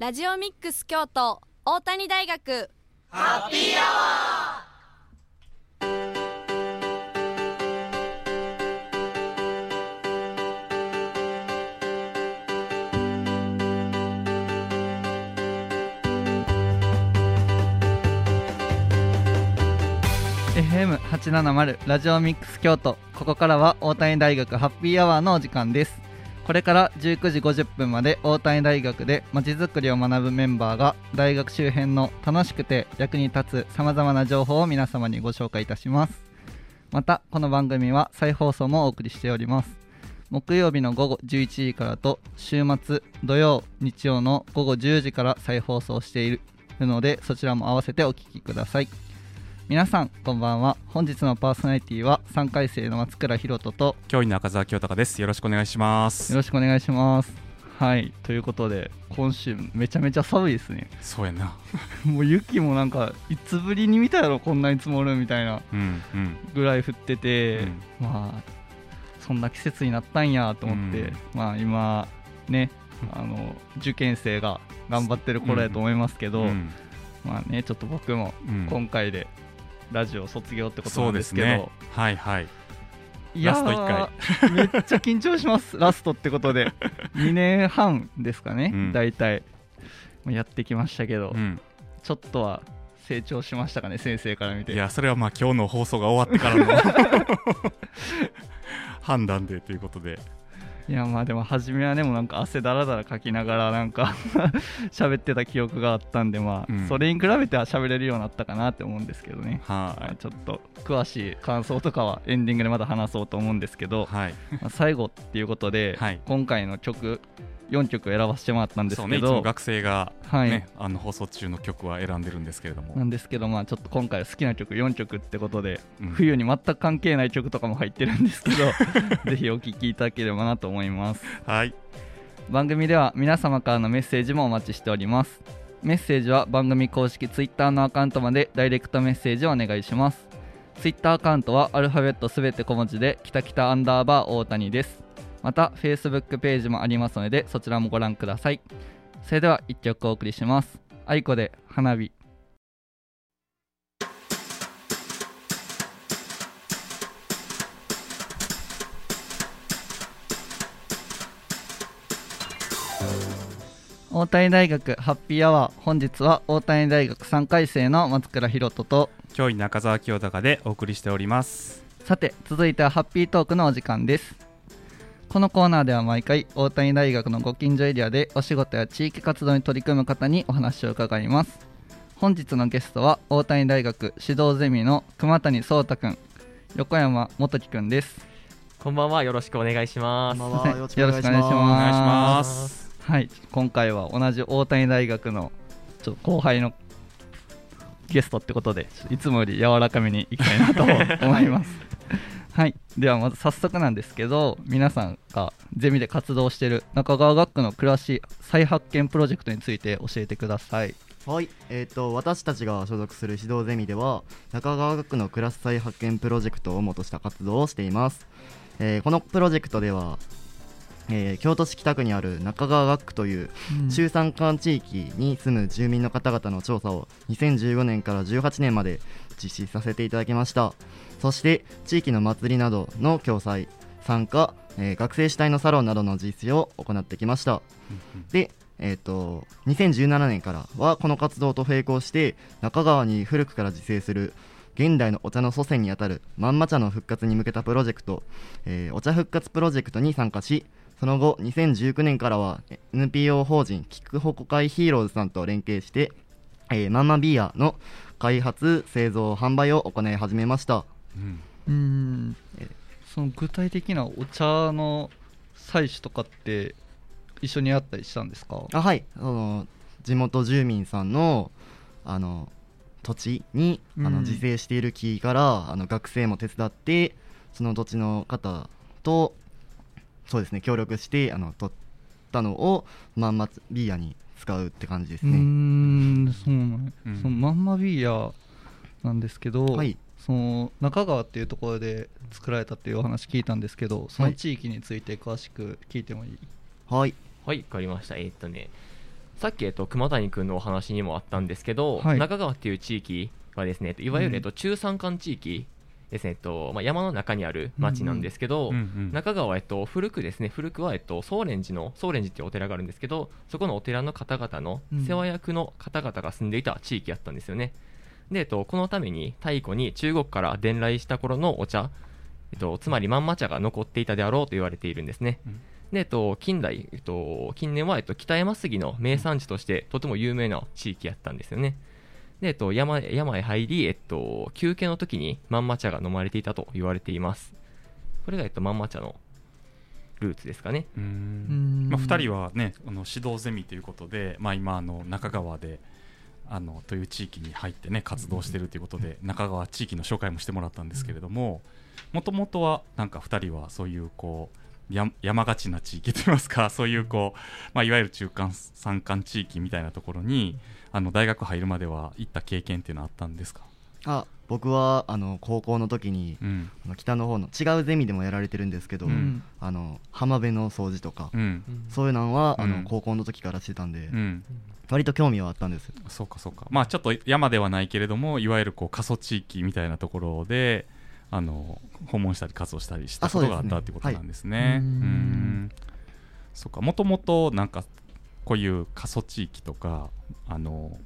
ラジオミックス京都大谷大学。ハッピーアワー FM870 ラジオミックス京都。ここからは大谷大学ハッピーアワーのお時間です。これから19時50分まで大谷大学でまちづくりを学ぶメンバーが大学周辺の楽しくて役に立つさまざまな情報を皆様にご紹介いたします。またこの番組は再放送もお送りしております。木曜日の午後11時からと週末土曜日曜の午後10時から再放送しているのでそちらも合わせてお聴きください。皆さんこんばんは。本日のパーソナリティは3回生の松倉弘人と教員の赤澤清隆です。よろしくお願いします。よろしくお願いします。はい。ということで今週めちゃめちゃ寒いですね。そうやな。もう雪もなんかいつぶりに見たやろこんなに積もるみたいな。ぐらい降ってて、うん。うん、まあそんな季節になったんやと思って、うん、まあ今ねあの受験生が頑張ってる頃やと思いますけど、まあねちょっと僕も今回でラジオ卒業ってことなんですけど、ね、はいはい。ラスト1回。めっちゃ緊張します。ラストってことで。2年半ですかね、うん、大体。やってきましたけど、うん、ちょっとは成長しましたかね先生から見て。いやそれはまあ今日の放送が終わってからの。判断でということでいやまあでも初めはねもなんか汗だらだらかきながらなんか 喋ってた記憶があったんでまあ、うん、それに比べては喋れるようになったかなって思うんですけどね。はい。ちょっと詳しい感想とかはエンディングでまだ話そうと思うんですけど、はい、まあ最後っていうことで、はい、今回の曲4曲選ばせてもらったんですけど、ね、学生が、ね、はい、あの放送中の曲は選んでるんですけれども。なんですけど、まあ、ちょっと今回好きな曲4曲ってことで、うん、冬に全く関係ない曲とかも入ってるんですけど ぜひお聴きいただければなと思います。はい。番組では皆様からのメッセージもお待ちしております。メッセージは番組公式 Twitter のアカウントまでダイレクトメッセージをお願いします。Twitter アカウントはアルファベットすべて小文字できたきたアンダーバー大谷ですまた Facebook ページもありますのでそちらもご覧ください。それでは1曲お送りします。愛子で花火。大谷大学ハッピーアワー。本日は大谷大学3回生の松倉弘人と教員中澤清隆でお送りしております。さて続いてはハッピートークのお時間ですこのコーナーでは毎回大谷大学のご近所エリアでお仕事や地域活動に取り組む方にお話を伺います。本日のゲストは大谷大学指導ゼミの熊谷壮太君。横山元樹君です。こんばんはよろしくお願いします。よろしくお願いします。はい今回は同じ大谷大学のちょっと後輩のゲストってことでいつもより柔らかめにいきたいなと思います はい。ではまず早速なんですけど皆さんがゼミで活動している中川学区の暮らし再発見プロジェクトについて教えてください。はい、えーと、私たちが所属する指導ゼミでは中川学区のクラス再発見プロジェクトをもとした活動をしています、えー、このプロジェクトでは、えー、京都市北区にある中川学区という中山間地域に住む住民の方々の調査を2015年から18年まで実施させていただきましたそして地域の祭りなどの共催参加、えー、学生主体のサロンなどの実施を行ってきました。で、えーと、2017年からはこの活動と並行して中川に古くから自生する現代のお茶の祖先にあたるまんま茶の復活に向けたプロジェクト、えー、お茶復活プロジェクトに参加しその後2019年からは NPO 法人キクホコ会ヒーローズさんと連携して、えー、マンマビーアの開発製造販売を行い始めましたうん、その具体的なお茶の採取とかって一緒にあったりしたんですか？あはい。その地元住民さんのあの土地に、あの自生している木からあの学生も手伝ってその土地の方とそうですね協力してあの取ったのをまんまビーヤに使うって感じですね。うんそうなん、うん、そのまんまビーヤなんですけど、はい、その中川っていうところで作られたっていうお話聞いたんですけどその地域について詳しく聞いてもいい？はい。はいわかりました。えー、っとねさっき、えっと、熊谷君のお話にもあったんですけど、はい。中川っていう地域はですね、いわゆる、えっと、中山間地域ですね、えっとまあ、山の中にある町なんですけど、うんうん。中川は、えっと、古くですね古くは、えっと、宗蓮寺の宗蓮寺っていうお寺があるんですけどそこのお寺の方々のうん。世話役の方々が住んでいた地域やったんですよね、で、えっと、このために太古に中国から伝来した頃のお茶、えっと、つまりまんま茶が残っていたであろうと言われているんですね、うん。で、えっと、近代、えっと、近年は、えっと、北山杉の名産地としてとても有名な地域やったんですよね。で、えっと、山へ山へ入り、えっと、休憩の時にまんま茶が飲まれていたと言われています。これが、えっと、まんま茶のルーツですかね。うん。まあ、2人はねあの指導ゼミということで、まあ、今あの中川であのという地域に入ってね活動してるということで中川地域の紹介もしてもらったんですけれどももともとはなんか2人はそういうこうや山がちな地域といいますかそういうこう、まあ、いわゆる中間山間地域みたいなところにあの大学入るまでは行った経験っていうのはあったんですか、あ僕はあの高校の時にうん。あの北の方の違うゼミでもやられてるんですけど、うん。あの浜辺の掃除とか、うん。そういうのは、あうん。の高校の時からしてたんで、うん、割と興味はあったんです。そうかそうか。まあちょっと山ではないけれどもいわゆるこう過疎地域みたいなところであの訪問したり活動したりしたことがあったっていうことなんですね。そうか。もともとなんかこういう過疎地域とかあの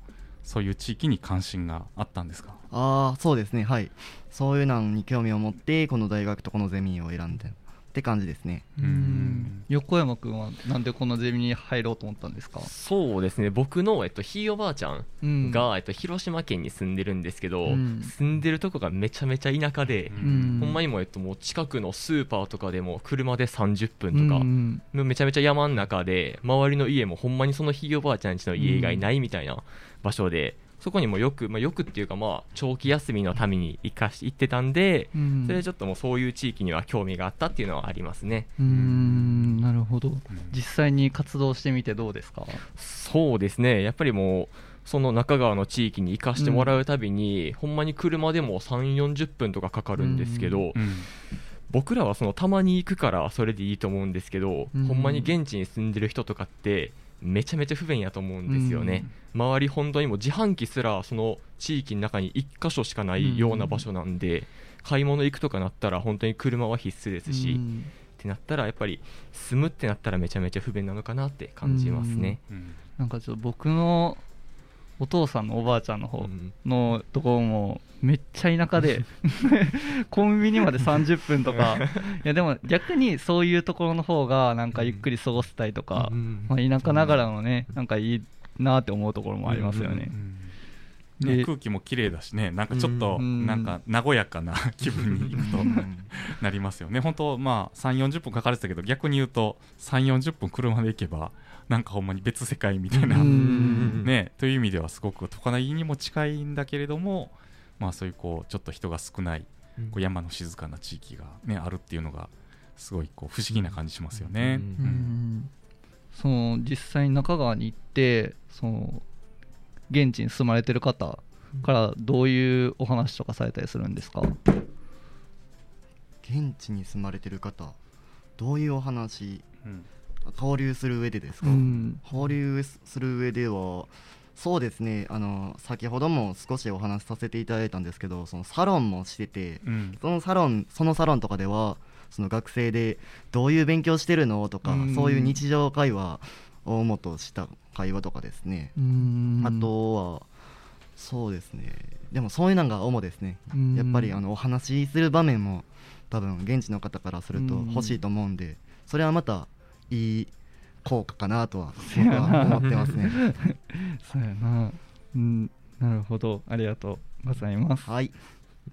そういう地域に関心があったんですか？ああそうですね。はい。そういうのに興味を持ってこの大学とこのゼミを選んでって感じですね。うん。横山君はなんでこのゼミに入ろうと思ったんですか、そうですね。僕の、えっと、ひいおばあちゃんうん。が、えっと、広島県に住んでるんですけど、うん。住んでるとこがめちゃめちゃ田舎で、うん。ほんまにもう、えっと、もう近くのスーパーとかでも車で30分とか、うん。もうめちゃめちゃ山の中で周りの家もほんまにそのひいおばあちゃん家の家以外ないみたいな場所で、そこにもよく、まあ、よくっていうかまあ長期休みのために行かし行ってたんで、うん。それでちょっともうそういう地域には興味があったっていうのはありますね。うーん。なるほど。実際に活動してみてどうですか？そうですね。やっぱりもうその中川の地域に行かしてもらうたびに、ほんまに車でも3 4 0分とかかかるんですけど、うん。うん。僕らはそのたまに行くからそれでいいと思うんですけど、うん。ほんまに現地に住んでる人とかってめちゃめちゃ不便やと思うんですよね、周り本当にもう自販機すらその地域の中に1箇所しかないような場所なんで、買い物行くとかなったら本当に車は必須ですし、っうん。てなったらやっぱり住むってなったらめちゃめちゃ不便なのかなって感じますね、うん。なんかちょっと僕のお父さんのおばあちゃんの方うん。のところもめっちゃ田舎で コンビニまで30分とか。いやでも逆にそういうところの方がなんかゆっくり過ごせたりとか、うん。まあ、田舎ながらのねなんかいいなって思うところもありますよね。ね空気も綺麗だしねなんかちょっとうん。なんか和やかな 気分に行くとなりますよね。本当まあ3 4 0分かかれてたけど逆に言うと3 4 0分車で行けばなんかほんまに別世界みたいな、うん。ね、という意味ではすごく都会にも近いんだけれども、まあ、そういうこうちょっと人が少ないこう山の静かな地域が、ね、あるっていうのがすごいこう不思議な感じしますよね。その実際に中川に行ってその現地に住まれてる方からどういうお話とかされたりするんですか、現地に住まれてる方どういうお話？うん交流する上でですか、うん。交流する上ではそうですね。あの先ほども少しお話しさせていただいたんですけどそのサロンもしててうん。そのサロンそのサロンとかではその学生でどういう勉強してるのとか、うん。そういう日常会話を主とした会話とかですね、うん。あとはそうですね。でもそういうのが主ですね、うん。やっぱりあのお話しする場面も多分現地の方からするとうん欲しいと思うんで、それはまたいい効果かなとは僕は思ってますね。そうやな、うん、なるほど。ありがとうございます。はい。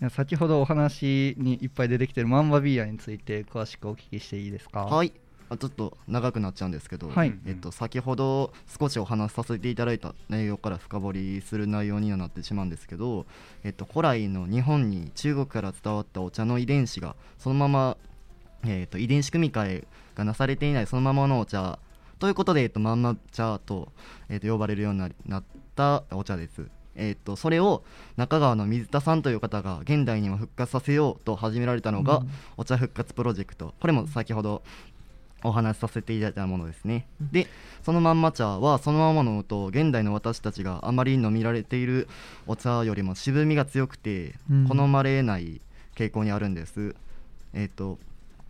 先ほどお話にいっぱい出てきてるマンバビーアについて詳しくお聞きしていいですか？はい。あちょっと長くなっちゃうんですけど、はい。えっと、先ほど少しお話しさせていただいた内容から深掘りする内容にはなってしまうんですけど、えっと、古来の日本に中国から伝わったお茶の遺伝子がそのまま、えっと、遺伝子組み換えがなされていないそのままのお茶ということで、えっと、まんま茶と,、えっと呼ばれるようになったお茶です。えっとそれを中川の水田さんという方が現代にも復活させようと始められたのが、うん。お茶復活プロジェクト。これも先ほどお話しさせていただいたものですね、でそのまんま茶はそのまま飲むと現代の私たちがあまり飲みられているお茶よりも渋みが強くてうん。好まれない傾向にあるんです、えっ、と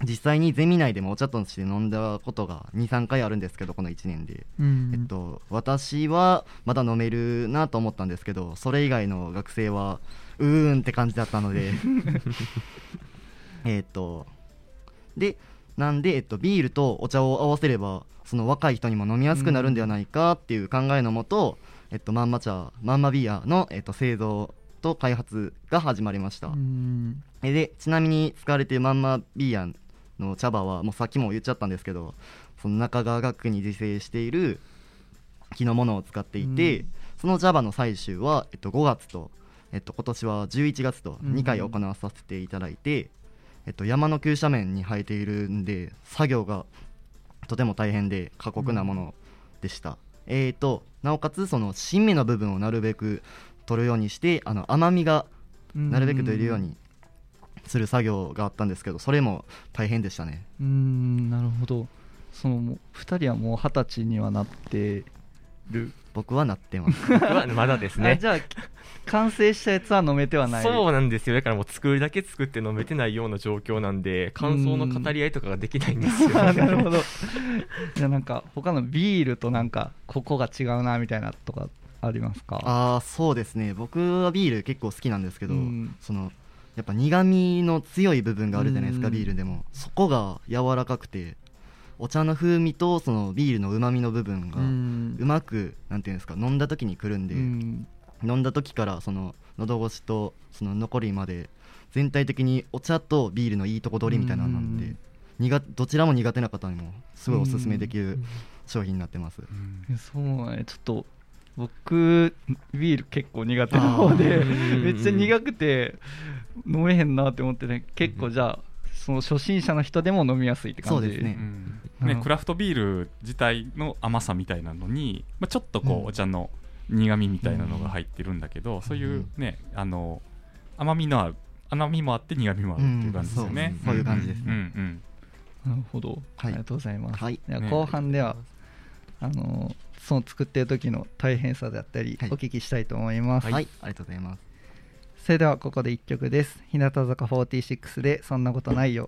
実際にゼミ内でもお茶として飲んだことが23回あるんですけどこの1年で、うん。えっと、私はまだ飲めるなと思ったんですけどそれ以外の学生はうーんって感じだったので。えっとでなんで、えっと、ビールとお茶を合わせればその若い人にも飲みやすくなるんではないかっていう考えのもと、えっと、まんま茶まんまビアの、えっと、製造と開発が始まりました、うん。えでちなみに使われているまんまビアの茶葉はもうさっきも言っちゃったんですけどその中川学区に自生している木のものを使っていて、うん。その茶葉の採集は、えっと、5月と、えっと、今年は11月とうん。2回行わさせていただいて、えっと、山の急斜面に生えているんで作業がとても大変で過酷なものでした、えー、となおかつその新芽の部分をなるべく取るようにしてあの甘みがなるべく出るようにする作業があったんですけどそれも大変でしたね。うんなるほど。そのもう2人はもう二十歳にはなってる。僕はなってます。僕はまだですね。あじゃあ完成したやつは飲めてはない。そうなんですよ。だからもう作るだけ作って飲めてないような状況なんで感想の語り合いとかができないんですよ。あ なるほど。じゃあなんか他のビールとなんかここが違うなみたいなとかありますか？ああそうですね。僕はビール結構好きなんですけど、うん。そのやっぱ苦味の強い部分があるじゃないですか、うん。ビールでも。そこが柔らかくてお茶の風味とそのビールのうまみの部分がうまくなんていうんですか飲んだ時に来るんで、うん。飲んだ時からその喉越しとその残りまで全体的にお茶とビールのいいとこ取りみたいなのなんで、どちらも苦手な方にもすごいおすすめできる商品になってます、うん。そうね。ちょっと僕ビール結構苦手な方で めっちゃ苦くて飲めへんなって思ってね。結構じゃあその初心者の人でも飲みやすいって感じ。そうですね。うん。ねうんクラフトビール自体の甘さみたいなのに、まあ、ちょっとこう、うん。お茶の苦みみたいなのが入ってるんだけど、そういうねあの甘みのある甘みもあって苦みもあるっていう感じですよね、うんそうそういう感じですね。うんうん。なるほど、はい。ありがとうございます、はい。ではね後半では、あのその作ってる時の大変さであったり、はい。お聞きしたいと思います、はい、ありがとうございます。それではここで1曲です。日向坂46で「そんなことないよ」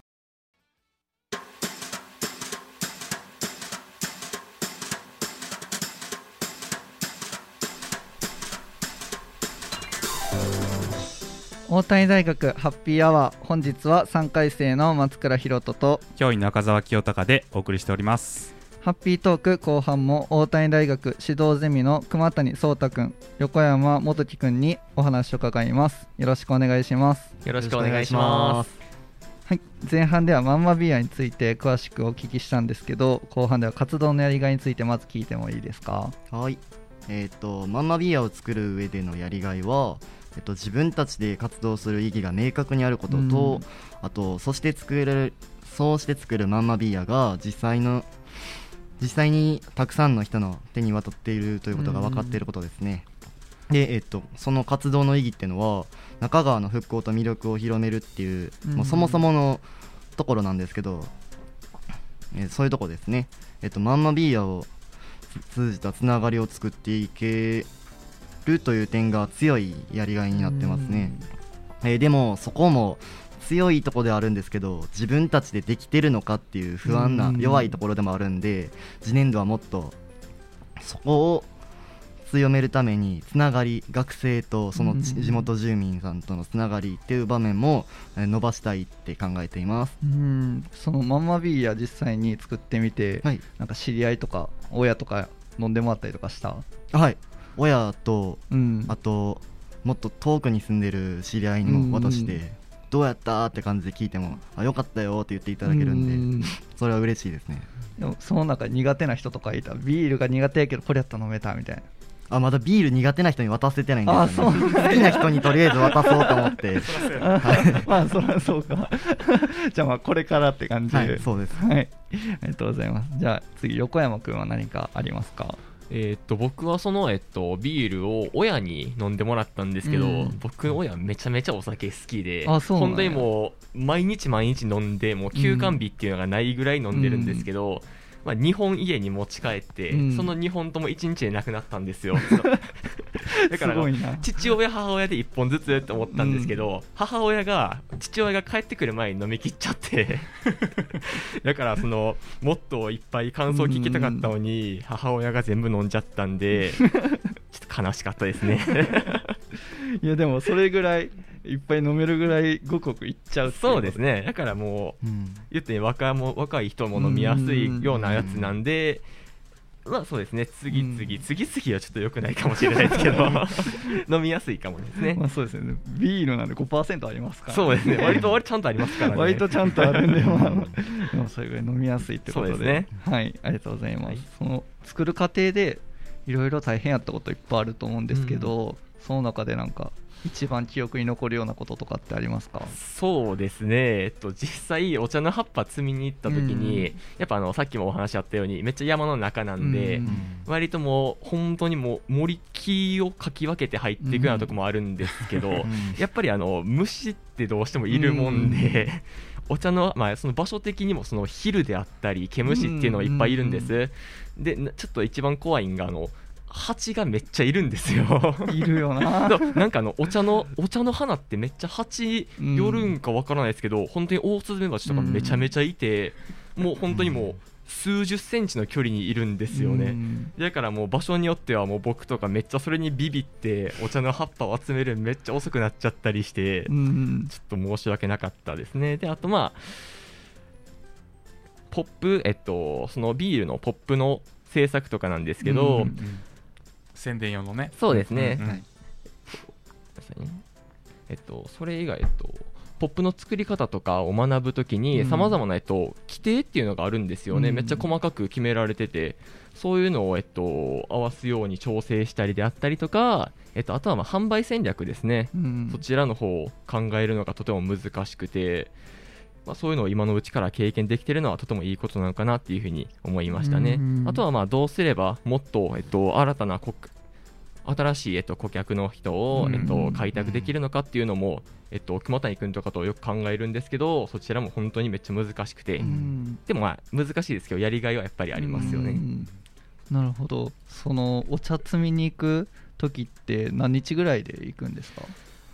大谷大学ハッピーアワー本日は3回生の松倉弘人と教員の中澤清隆でお送りしておりますハッピートーク後半も大谷大学指導ゼミの熊谷壮太くん横山元樹くんにお話を伺います。よろしくお願いします。よろしくお願いします。はい。前半ではマンマビアについて詳しくお聞きしたんですけど後半では活動のやりがいについてまず聞いてもいいですか？はい。えっ、とマンマビアを作る上でのやりがいはえっと、自分たちで活動する意義が明確にあることと、うん。あとそして作れるそうして作るマンマビアが実際の実際にたくさんの人の手に渡っているということが分かっていることですね、で、えっと、その活動の意義っていうのは中川の復興と魅力を広めるっていう,、うんもうそもそものところなんですけど、えーそういうとこですね、えっと、マンマビアを通じたつながりを作っていけるという点が強いやりがいになってますね、えーでもそこも強いところではあるんですけど自分たちでできてるのかっていう不安なうん。弱いところでもあるんで次年度はもっとそこを強めるためにつながり学生とその地元住民さんとのつながりっていう場面もえー伸ばしたいって考えています。うん。そのマンマビーヤ実際に作ってみて、はい。なんか知り合いとか親とか飲んでもらったりとかした？はい。親とうん。あともっと遠くに住んでる知り合いにも渡して、うんどうやったって感じで聞いてもあよかったよって言っていただけるんで、うそれは嬉しいですね。でもその中苦手な人とかいたビールが苦手やけどこれやったら飲めたみたいな。あまだビール苦手な人に渡せてないんですよ、ね、好きな人にとりあえず渡そうと思って。まあそりゃそうか。じゃあまあこれからって感じで、はいそうです。はい。ありがとうございます。じゃあ次横山君は何かありますか？えーっと僕はその、えっと、ビールを親に飲んでもらったんですけど、うん。僕の親めちゃめちゃお酒好きであそうなんや。本当にもう毎日毎日飲んでもう休館日っていうのがないぐらい飲んでるんですけど、まあ、2本家に持ち帰って、うん。その2本とも1日でなくなったんですよ だから父親母親で1本ずつって思ったんですけど、母親が父親が帰ってくる前に飲み切っちゃって だからそのもっといっぱい感想聞きたかったのに、母親が全部飲んじゃったんで ちょっと悲しかったですね。いやでもそれぐらいいっぱい飲めるぐらいごくごくいっちゃうそうですね。だからもううん。言ってね若も若い人も飲みやすいようなやつなんで、まあそうですね。次々、うん。次。々はちょっと良くないかもしれないですけど。飲みやすいかもですね。まあそうですね。ビールなんで5%ありますから。そうですね。割と割とちゃんとありますからね。割とちゃんとあるんで、まあ、でもそれぐらい飲みやすいってことで。そうですね。はい。ありがとうございます、はい。その作る過程でいろいろ大変やったこといっぱいあると思うんですけど、その中でなんか一番記憶に残るようなこととかってありますか？そうですね、えっと、実際お茶の葉っぱ摘みに行った時に、うん。やっぱあのさっきもお話あったようにめっちゃ山の中なんで、うん。割ともう本当にもう森木をかき分けて入っていくようなとこもあるんですけど、やっぱりあの虫ってどうしてもいるもんで、お茶の,、まあその場所的にもその昼であったり毛虫っていうのがいっぱいいるんです、でなちょっと一番怖いんがあの蜂がめっちゃいるんですよ。いるよな。なんかあのお茶のお茶の花ってめっちゃ蜂寄るんかわからないですけど、本当にオオスズメバチとかめちゃめちゃいて、もう本当にもう数十センチの距離にいるんですよね、うん。だからもう場所によってはもう僕とかめっちゃそれにビビってお茶の葉っぱを集めるめっちゃ遅くなっちゃったりして、うんちょっと申し訳なかったですね。であとまあポップえっとそのビールのポップの制作とかなんですけど、うんうん宣伝用のね。そうですね、うん。はい。えっと、それ以外、えっと、ポップの作り方とかを学ぶときうん。にさまざまな、えっと、規定っていうのがあるんですよね、うん。めっちゃ細かく決められててそういうのを、えっと、合わすように調整したりであったりとか、えっと、あとはまあ販売戦略ですね、うん。そちらの方を考えるのがとても難しくて、まあ、そういうのを今のうちから経験できてるのはとてもいいことなのかなっていうふうに思いましたね。うん。あとはまあどうすればもっと、えっと、新たな顧新しい、えっと、顧客の人を、うん。えっと、開拓できるのかっていうのも、えっと、熊谷君とかとよく考えるんですけどそちらも本当にめっちゃ難しくて、うん。でもまあ難しいですけどやりがいはやっぱりありますよね。うん。なるほど。そのお茶摘みに行く時って何日ぐらいで行くんですか？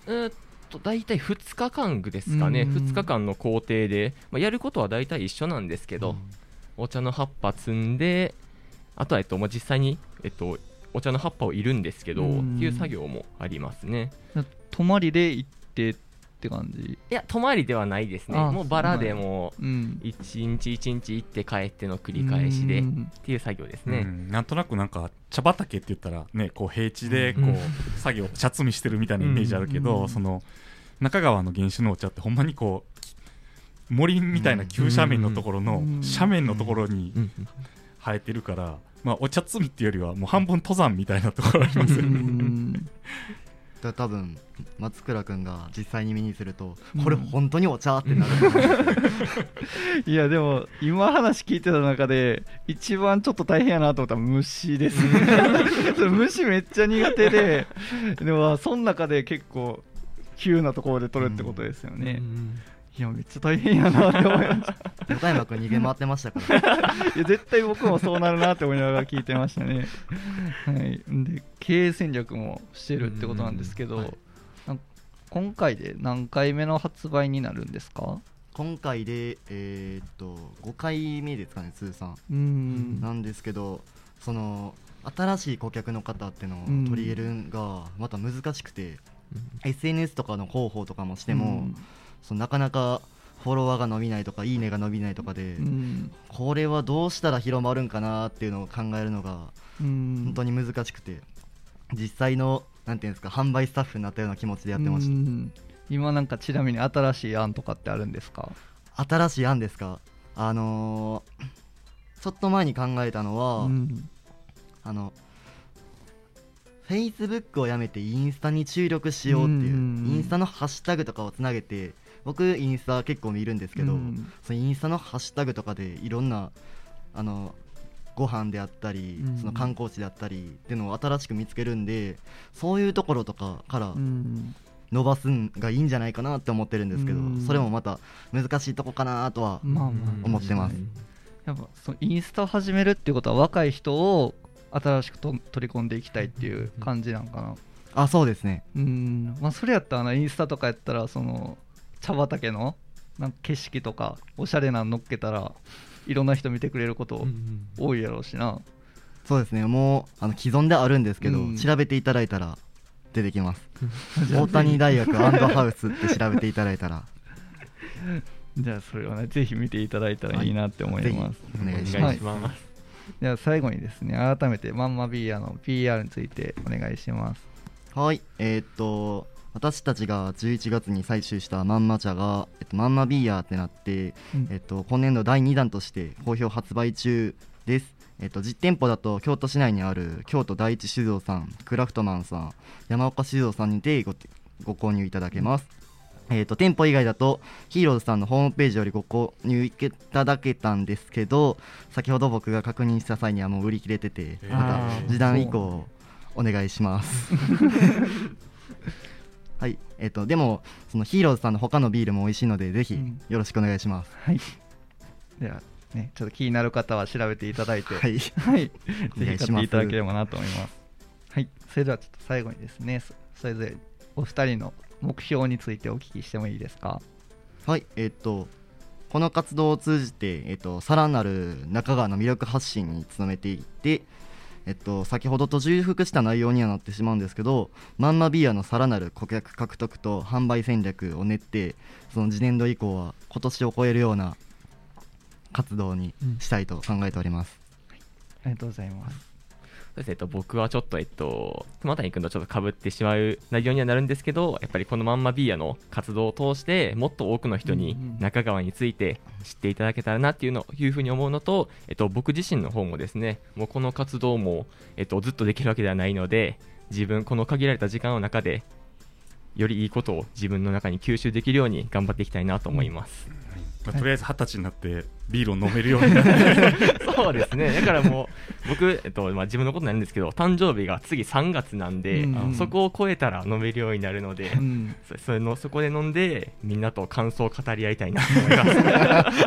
えーっと大体2日間ですかね、うん。2日間の工程で、まあ、やることは大体一緒なんですけど、お茶の葉っぱ摘んで、あとは、えっとまあ、実際に、えっと、お茶の葉っぱをいるんですけど、うん。っていう作業もありますね。泊まりで行ってって感じ。いや、泊まりではないですね、あもうバラでもうん。1日1日行って帰っての繰り返しでっうん。ていう作業ですうね。ん。なんとなくなんか茶畑って言ったらねこう平地でこう、うん作業茶摘みしてるみたいなイメージあるけど、うん。その中川の原種のお茶ってほんまにこう森みたいな急斜面のところのうん。斜面のところにうん。生えてるから、まあ、お茶摘みっていうよりはもう半分登山みたいなところありますようね。んだ多分松倉君が実際に見にすると、うん。これ本当にお茶ってなる いやでも今話聞いてた中で一番ちょっと大変やなと思ったら虫です 虫めっちゃ苦手ででもその中で結構急なところで取るってことですよね、いやめっちゃ大変やなって思いました。横山君逃げ回ってましたから。いや絶対僕もそうなるなって思いながら聞いてましたね。はい、で経営戦略もしてるってことなんですけど、うんはい。今回で何回目の発売になるんですか？今回でえーっと5回目ですかね通算。うーん。なんですけどその新しい顧客の方っていうのをうん。取り入れるんがまた難しくて、SNS とかの広報とかもしても、そのなかなかフォロワーが伸びないとかいいねが伸びないとかで、うん。うんこれはどうしたら広まるんかなっていうのを考えるのがうん。本当に難しくて、実際のなんていうんですか販売スタッフになったような気持ちでやってましうん。今なんかちなみに新しい案とかってあるんですか？た新しい案ですか？あのーちょっと前に考えたのは、うん。あの Facebook をやめてインスタに注力しようっていう、インスタのハッシュタグとかをつなげて僕インスタ結構見るんですけど、うん。そのインスタのハッシュタグとかでいろんなあのご飯であったり、うん。その観光地であったりっていうのを新しく見つけるんでそういうところとかからうん。伸ばすんがいいんじゃないかなって思ってるんですけど、うん。それもまた難しいとこかなとは思ってます。やっぱそのインスタを始めるっていうことは若い人を新しくと取り込んでいきたいっていう感じなんかな。あそうですね。うん。まあそれやったらなインスタとかやったらその茶畑のなんか景色とかおしゃれなの乗っけたらいろんな人見てくれること多いやろうしな。そうですね。もうあの既存であるんですけど、うん。調べていただいたら出てきます。じゃあ大谷大学ハウスって調べていただいたら。じゃあそれをねぜひ見ていただいたらいいなって思います、お願いしお願ます。い。しますでは最後にですね改めてマンマビーヤの PR についてお願いします。はい。えーっと私たちが11月に採集したまんま茶が、えっと、まんまビーヤーってなって、うん。えっと、今年度第2弾として好評発売中です、えっと、実店舗だと京都市内にある京都第一酒造さんクラフトマンさん山岡酒造さんにてごご購入いただけます、えっと店舗以外だとヒーローズさんのホームページよりご購入いただけたんですけど先ほど僕が確認した際にはもう売り切れててえーまた時短以降お願いします はい。えっ、とでもそのヒーローズさんの他のビールも美味しいのでぜひうん。よろしくお願いします、はい。ではねちょっと気になる方は調べていただいて。はい。はい、おぜひ買って願いただければなと思います。はい、それではちょっと最後にですね、そそれぞれお二人の目標についてお聞きしてもいいですか？はい。えっ、とこの活動を通じて、えっとさらなる中川の魅力発信に努めていって、えっと、先ほどと重複した内容にはなってしまうんですけどまんまビアのさらなる顧客獲得と販売戦略を練ってその次年度以降は今年を超えるような活動にしたいと考えております、ありがとうございます。そうですね、えっと、僕はちょっと、えっと、熊谷君とちょっとかぶってしまう内容にはなるんですけど、やっぱりこのまんまビーヤの活動を通して、もっと多くの人にうんうん中川について知っていただけたらなっていうのいうふうに思うのと、えっと、僕自身の方もですね、もうこの活動も、えっと、ずっとできるわけではないので、自分、この限られた時間の中で、よりいいことを自分の中に吸収できるように頑張っていきたいなと思います。まあとりあえず二十歳になってビールを飲めるようになって。そうですね、だからもう、僕、えっとまあ、自分のことなんですけど、誕生日が次3月なんで、うん。うん。そこを超えたら飲めるようになるので、うん、そそれのそこで飲んで、みんなと感想を語り合いたいなと思います。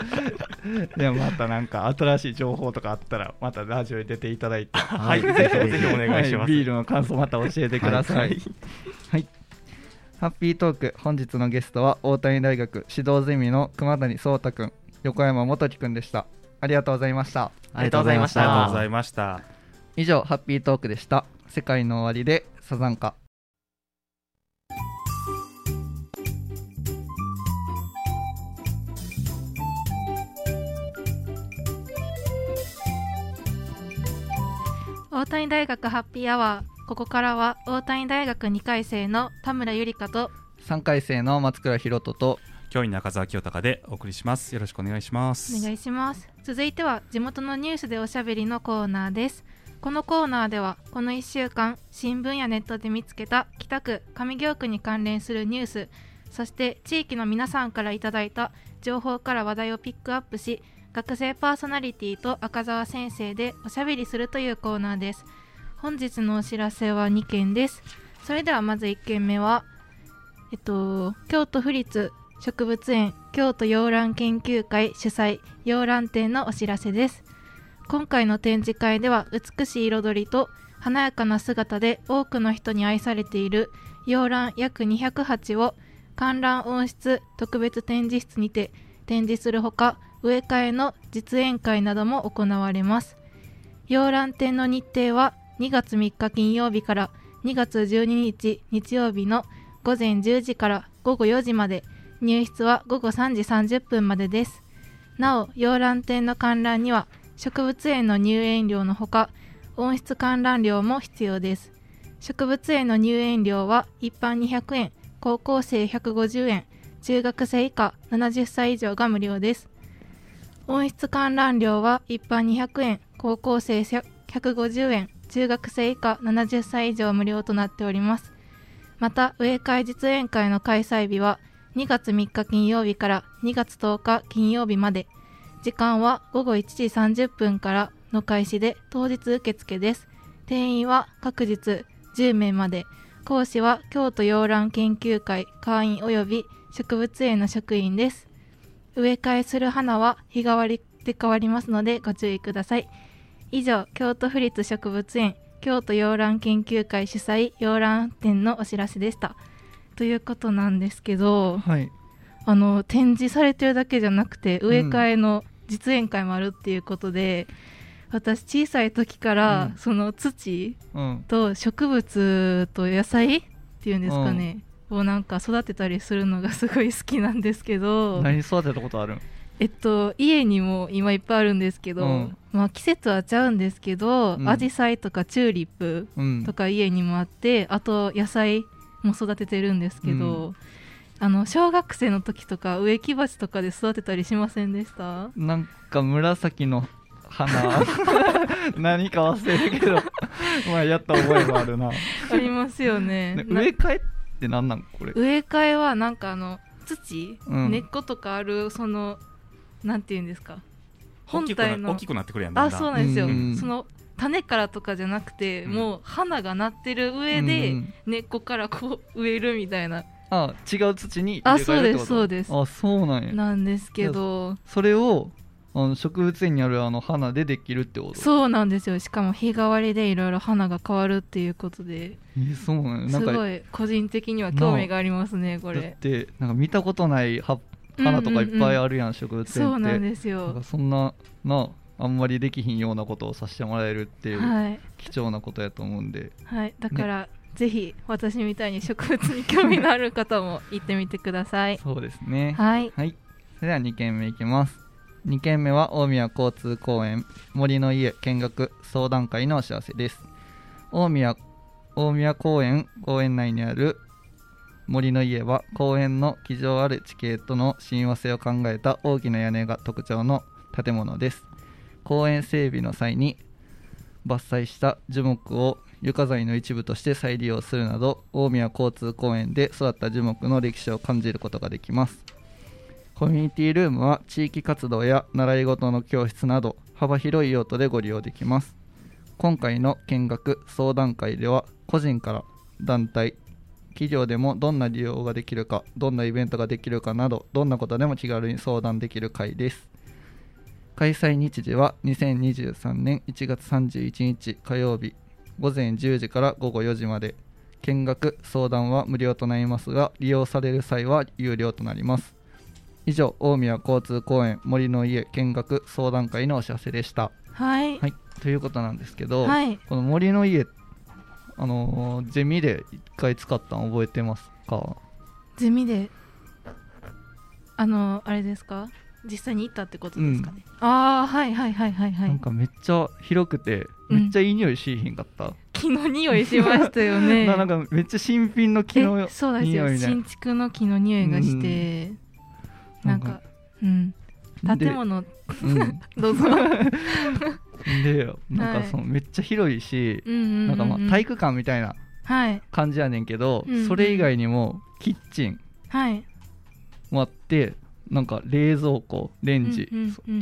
でもまたなんか新しい情報とかあったら、またラジオに出ていただいて、はい、ぜひぜひお願いします。はビールの感想また教えてください。はい。はい。ハッピートーク、本日のゲストは大谷大学指導ゼミの熊谷壮太くん、横山元樹くんでした。ありがとうございました。ありがとうございましたありがとうございました以上、ハッピートークでした。世界の終わりでサザンカ。大谷大学ハッピーアワーここからは大谷大学2回生の田村ゆりかと3回生の松倉弘人と教員中澤清隆でお送りします。よろしくお願いします。お願いします。続いては地元のニュースでおしゃべりのコーナーです。このコーナーではこの1週間新聞やネットで見つけた北区上京区に関連するニュースそして地域の皆さんからいただいた情報から話題をピックアップし学生パーソナリティと赤澤先生でおしゃべりするというコーナーです本日のお知らせは2件です。それではまず1件目はえっと京都府立植物園京都洋蘭研究会主催洋蘭展のお知らせです。今回の展示会では美しい彩りと華やかな姿で多くの人に愛されている洋蘭約200鉢を観覧温室特別展示室にて展示するほか植え替えの実演会なども行われます。洋蘭展の日程は2月3日金曜日から2月12日日曜日の午前10時から午後4時まで入室は午後3時30分までです。なお洋蘭展の観覧には植物園の入園料のほか温室観覧料も必要です。植物園の入園料は一般200円高校生150円中学生以下70歳以上が無料です。温室観覧料は一般200円高校生150円中学生以下70歳以上無料となっております。また植え替え実演会の開催日は2月3日金曜日から2月10日金曜日まで。時間は午後1時30分からの開始で当日受付です。定員は各日10名まで。講師は京都洋蘭研究会会員及び植物園の職員です。植え替えする花は日替わりで変わりますのでご注意ください。以上京都府立植物園京都洋蘭研究会主催洋蘭展のお知らせでした。ということなんですけどはい。あの展示されてるだけじゃなくて植え替えの実演会もあるっていうことで、私小さい時から、うん。その土うん。と植物と野菜っていうんですかね、をなんか育てたりするのがすごい好きなんですけど何育てたことあるん？えっと家にも今いっぱいあるんですけど、うん。まあ季節はちゃうんですけど、うん。アジサイとかチューリップうん。とか家にもあってあと野菜も育ててるんですけど、うあの小学生の時とか植木鉢とかで育てたりしませんでした？なんか紫の花。何か忘れるけど。まあやった覚えがあるな。ありますよね。なね植え替えって何なんこれ？植え替えはなんかあの土、うん。根っことかあるそのなんていうんですか？本体の。大きくなってくるやんだんあだん。そうなんですよ、うん。その種からとかじゃなくて、うん。もう花がなってる上うでん。根っこからこう植えるみたいな。あ違う土にあそうですそうあそうなんや。なんですけど。それをあの植物園にあるあの花でできるってこと？そうなんですよ。しかも日替わりでいろいろ花が変わるっていうことで。えそうなんや。なんかすごい個人的には興味がありますねこだっれてなんか見たことない葉花とかいっぱいあるやん、植物園って。そうなんですよ。かそんななあんまりできひんようなことをさせてもらえるっていうはい。貴重なことやと思うんで、はい。だから、ぜひ私みたいに植物に興味のある方も行ってみてください。そうですね。はい。はい。それでは2軒目いきます。2軒目は大宮交通公園森の家見学相談会のお知らせです。大宮大宮公園公園内にある森の家は公園の基上ある地形との親和性を考えた大きな屋根が特徴の建物です。公園整備の際に伐採した樹木を床材の一部として再利用するなど大宮交通公園で育った樹木の歴史を感じることができます。コミュニティルームは地域活動や習い事の教室など幅広い用途でご利用できます。今回の見学相談会では個人から団体企業でもどんな利用ができるかどんなイベントができるかなどどんなことでも気軽に相談できる会です。開催日時は2023年1月31日火曜日午前10時から午後4時まで。見学相談は無料となりますが利用される際は有料となります。以上大宮交通公園森の家見学相談会のお知らせでした。はい。はい。ということなんですけど、はい。この森の家あのーゼミで一回使ったの覚えてますか？ゼミであのあれですか？実際に行ったってことですかね、ああはいはいはいはいはい。なんかめっちゃ広くてうん。めっちゃいい匂いしひんかった、木の匂いしましたよね。ななんかめっちゃ新品の木のえそうですよ。新築の木の匂いがして、なんかうん。建物。でうん。どうぞ でなんはいかそのめっちゃ広いし、なんかまあ体育館みたいなはい。感じやねんけど、うんうん。それ以外にもキッチンはい。もあってなんか冷蔵庫レンジ、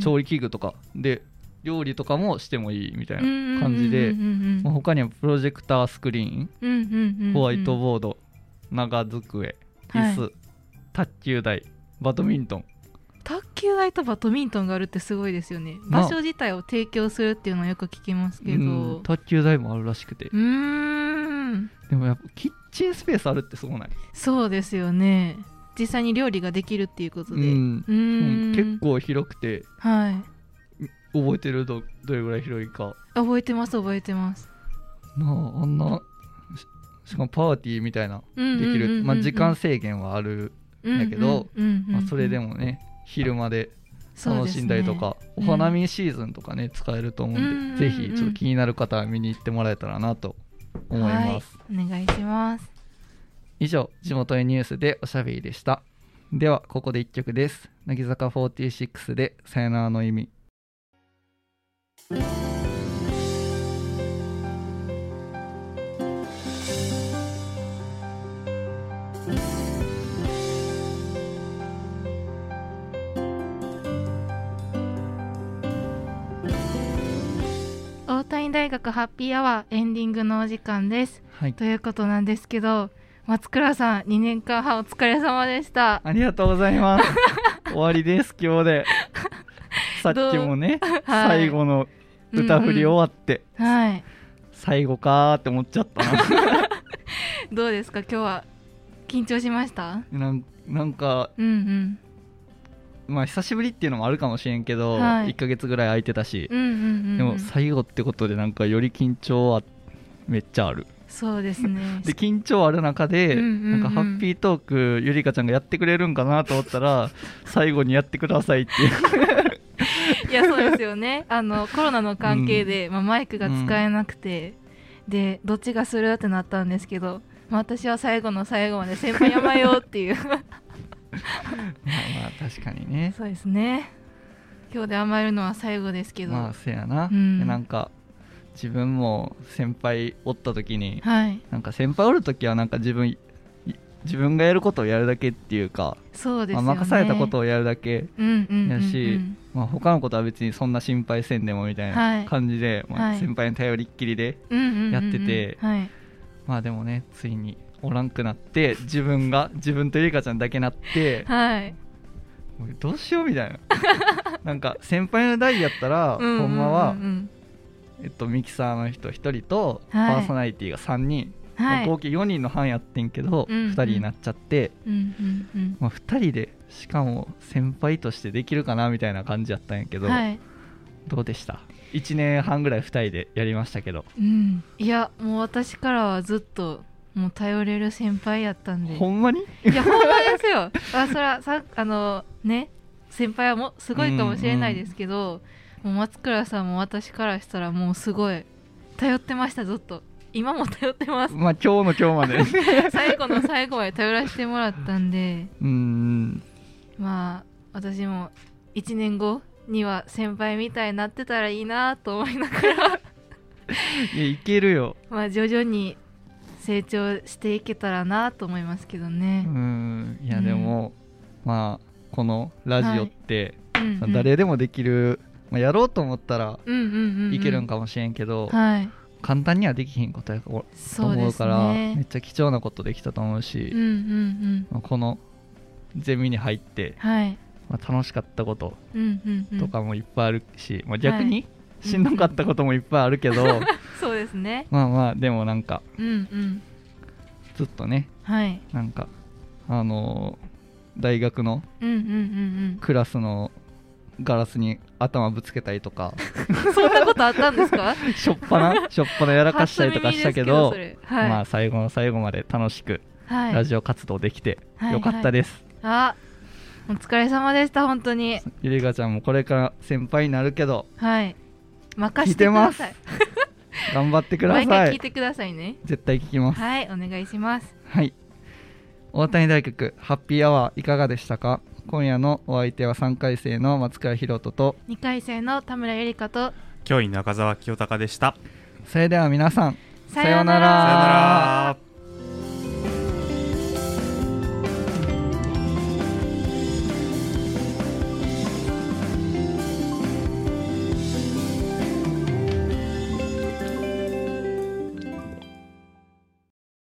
調理器具とかで料理とかもしてもいいみたいな感じうんで他にはプロジェクタースクリーンホワイトボード長机椅子、は卓球台バドミントン卓球台とバドミントンがあるってすごいですよね。まあ。場所自体を提供するっていうのはよく聞きますけど。うんう卓球台もあるらしくて。ーん。でもやっぱキッチンスペースあるってすごない、そうですよね。実際に料理ができるっていうことで。結構広くて。はい。覚えてるどどれぐらい広いか。覚えてます覚えてます。なああんなししかもパーティーみたいな。でできる、まあ、時間制限はある、やけど。まあ、それでもね昼まで楽しんだりとか、ねお花見シーズンとかね使えると思うんで、うんうんうんぜひちょっと気になる方は見に行ってもらえたらなと思います、はい、お願いします。以上地元へニュースでおしゃべりでした。ではここで1曲です。乃木坂46でさよならの意味谷大学ハッピーアワーエンディングのお時間です。はい。ということなんですけど松倉さん2年間半お疲れ様でした。ありがとうございます。終わりです今日で。さっきもね、はい。最後の歌振り終わって、はい。最後かーって思っちゃったな。どうですか？今日は緊張しました？なんなんかうんうんまあ久しぶりっていうのもあるかもしれんけど、はい。1ヶ月ぐらい空いてたしう、んうんうんうん。でも最後ってことでなんかより緊張はめっちゃある。そうですね。で緊張ある中で、うんうんうんなんかハッピートークゆりかちゃんがやってくれるんかなと思ったら 最後にやってくださいっていう。いやそうですよね。あのコロナの関係で、まあ、マイクが使えなくて、でどっちがするってなったんですけど、まあ、私は最後の最後まで先輩やまよっていうまあまあ確かにね。そうですね。今日で甘えるのは最後ですけど、まあせやな、うん。でなんか自分も先輩おった時にはい。なんか先輩おる時はなんか自分い自分がやることをやるだけっていうか、そうですよね、まあ任されたことをやるだけ、やしまあ、他のことは別にそんな心配せんでもみたいはい。な感じで、まあ、はい。先輩に頼りっきりで、やってて。はい。まあでもねついにおらんくなって自分が自分とゆりかちゃんだけなってはい。どうしようみたいな。なんか先輩の代やったら、うんほんまは、えっと、ミキサーの人1人とパはい。ーソナリティが3人、はい。合計4人の班やってんけど、うんうん。2人になっちゃって、うんうんうん。まあ、2人でしかも先輩としてできるかなみたいな感じやったんやけど、はい。どうでした？1年半ぐらい2人でやりましたけど、うん、いやもう私からはずっともう頼れる先輩やったんで。ほんまに？いやほんまですよ。あそらさあのね先輩はもすごいかもしれないですけど、もう松倉さんも私からしたらもうすごい。頼ってましたずっと。今も頼ってます。まあ今日の今日まで。最後の最後まで頼らせてもらったんで。うーん。まあ私も1年後には先輩みたいになってたらいいなと思いながら。いやいけるよ。まあ徐々に成長していけたらなと思いますけどね。ん。いやうん。でも、まあこのラジオって、うんうん。誰でもできる、まあ、やろうと思ったらうんうんうんうん。いけるんかもしれんけど、はい。簡単にはできひんことやと思うからめっね。ちゃ貴重なことできたと思うし、うんうんうん。まあこのゼミに入って、はい。まあ、楽しかったことうんうんうん。とかもいっぱいあるし、まあ、逆はにしんどかったこともいっぱいあるけど、そうですね。まあまあでもなんかうんうん。ずっとねはい。なんかあのー大学のうんうんうんクラスのガラスに頭ぶつけたりとか。うん。そんなことあったんですか？しょっぱな？しょっぱなやらかしたりとかしたけどはい。まあ最後の最後まで楽しくはい。ラジオ活動できてはい。よかったです、あお疲れ様でした本当に。ゆりかちゃんもこれから先輩になるけど。はい任せてください。頑張ってくだ毎さい。回聞いてくださいね。絶対聞きます。はいお願いします。はい。大谷大学ハッピーアワーいかがでしたか？今夜のお相手は3回生の松倉弘人と2回生の田村ゆりかと教員中澤清隆でした。それでは皆さんさようなら。さようなら